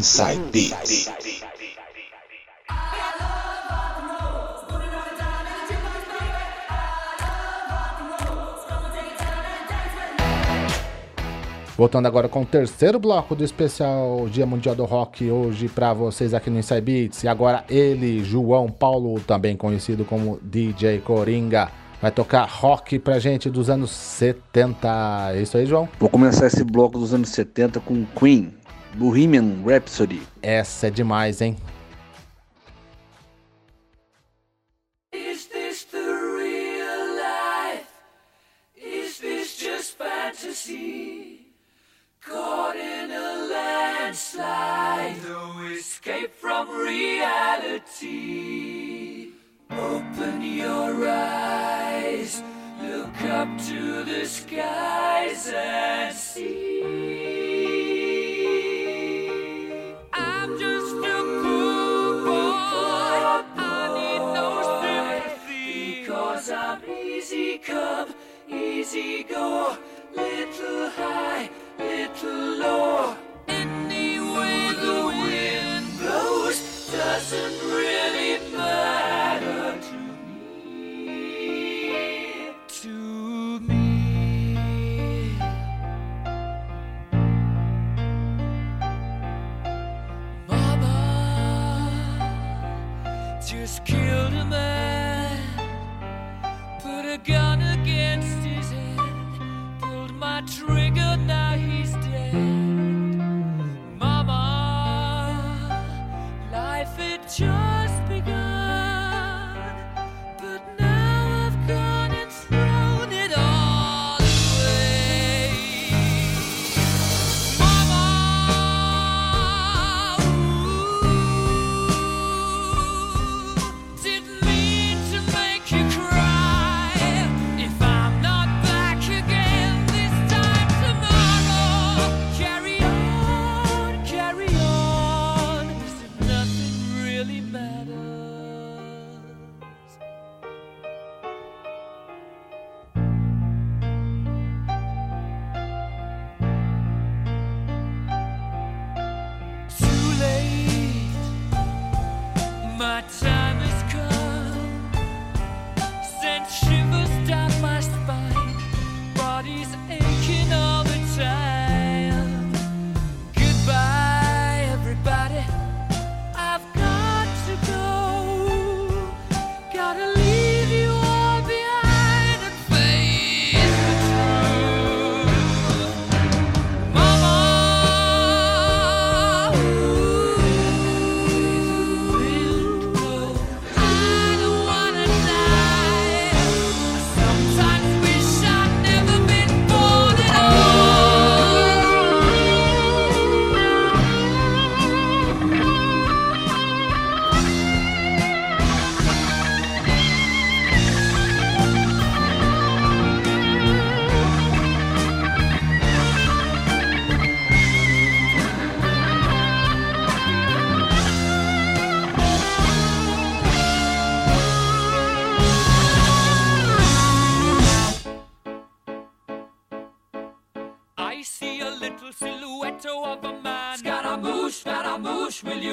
Inside Beats. Voltando agora com o terceiro bloco do especial Dia Mundial do Rock, hoje para vocês aqui no Inside Beats. E agora ele, João Paulo, também conhecido como DJ Coringa, vai tocar rock pra gente dos anos 70. É isso aí, João? Vou começar esse bloco dos anos 70 com Queen, Bohemian Rhapsody. Essa é demais, hein? Is this the real? Is this just fantasy? Caught in a landslide, no escape from reality. Open your eyes, look up to the skies and see. Easy go. Little high, little low. Pulled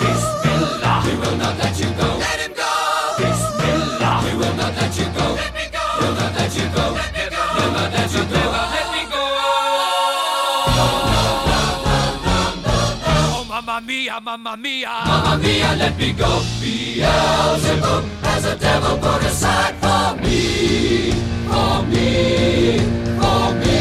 Bismillah. We will not let you go. Let him go. Bismillah. We will not let you go. Let me go. We'll not let you go. Let me go. We'll not let you go. Let me go. Oh, mamma mia, mamma mia. Mamma mia, let me go. Beelzebub has a devil put aside for me. For me. For me.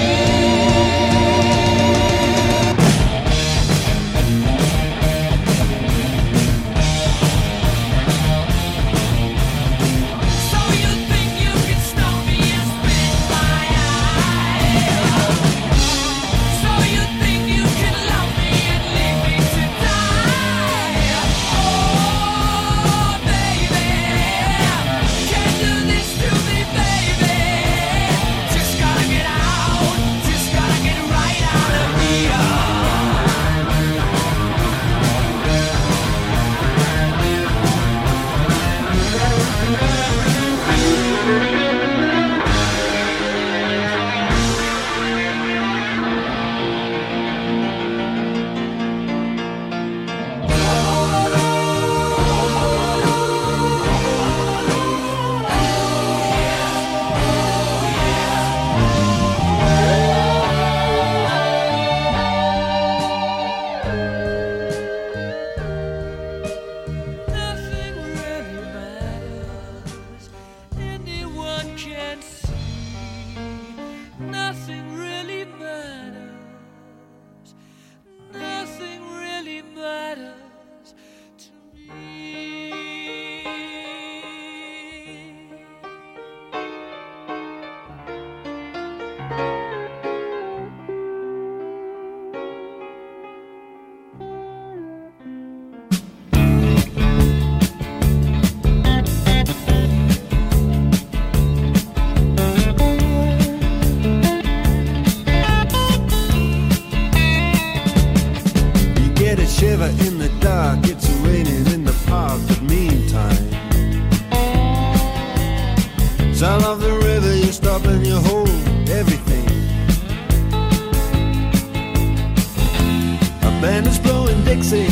sexy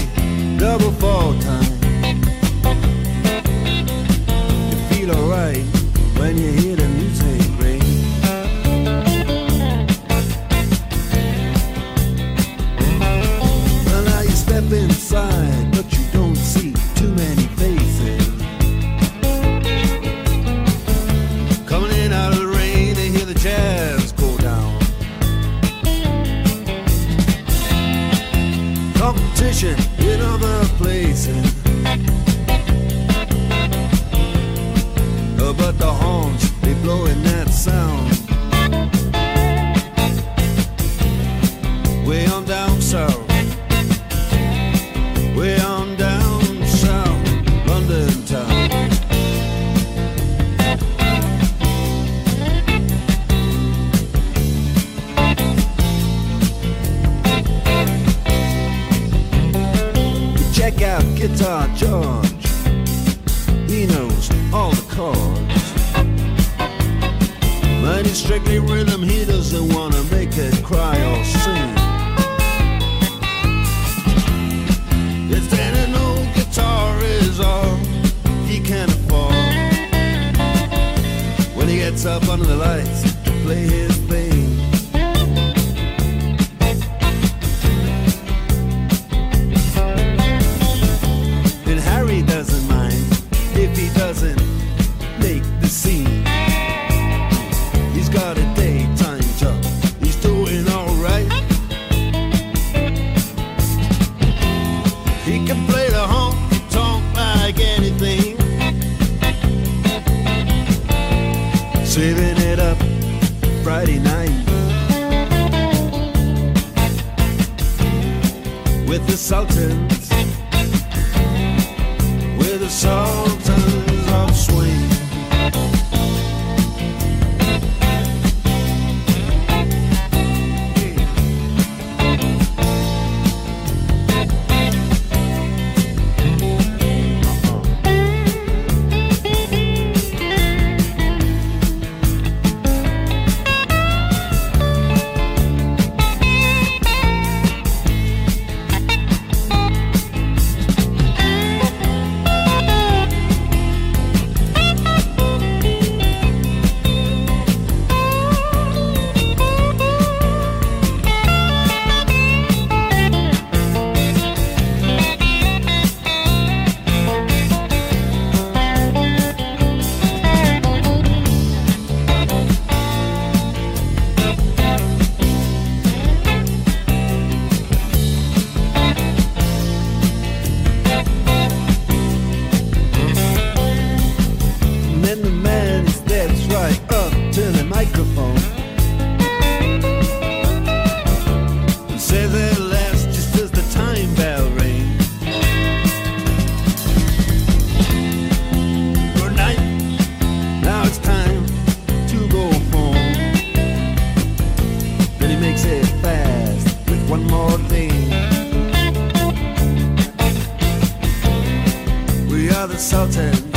double fall time. about Guitar George. He knows all the chords. But it's strictly rhythm, he doesn't wanna make it cry or sing. If then an old guitar is all he can afford, when he gets up under the lights to play his shouted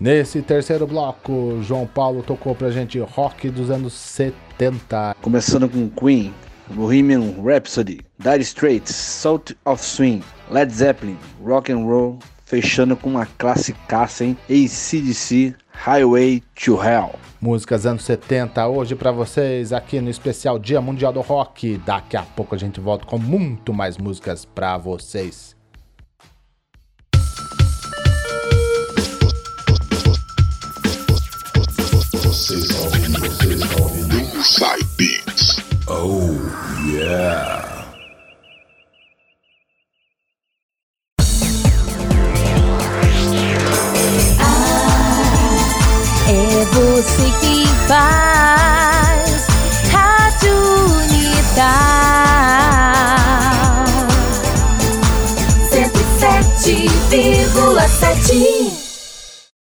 Nesse terceiro bloco, João Paulo tocou pra gente rock dos anos 70. Começando com Queen, Bohemian Rhapsody, Dire Straits, Salt of Swing, Led Zeppelin, Rock and Roll, fechando com uma classicaça, hein? ACDC, Highway to Hell. Músicas anos 70 hoje pra vocês aqui no especial Dia Mundial do Rock. Daqui a pouco a gente volta com muito mais músicas pra vocês. Vocês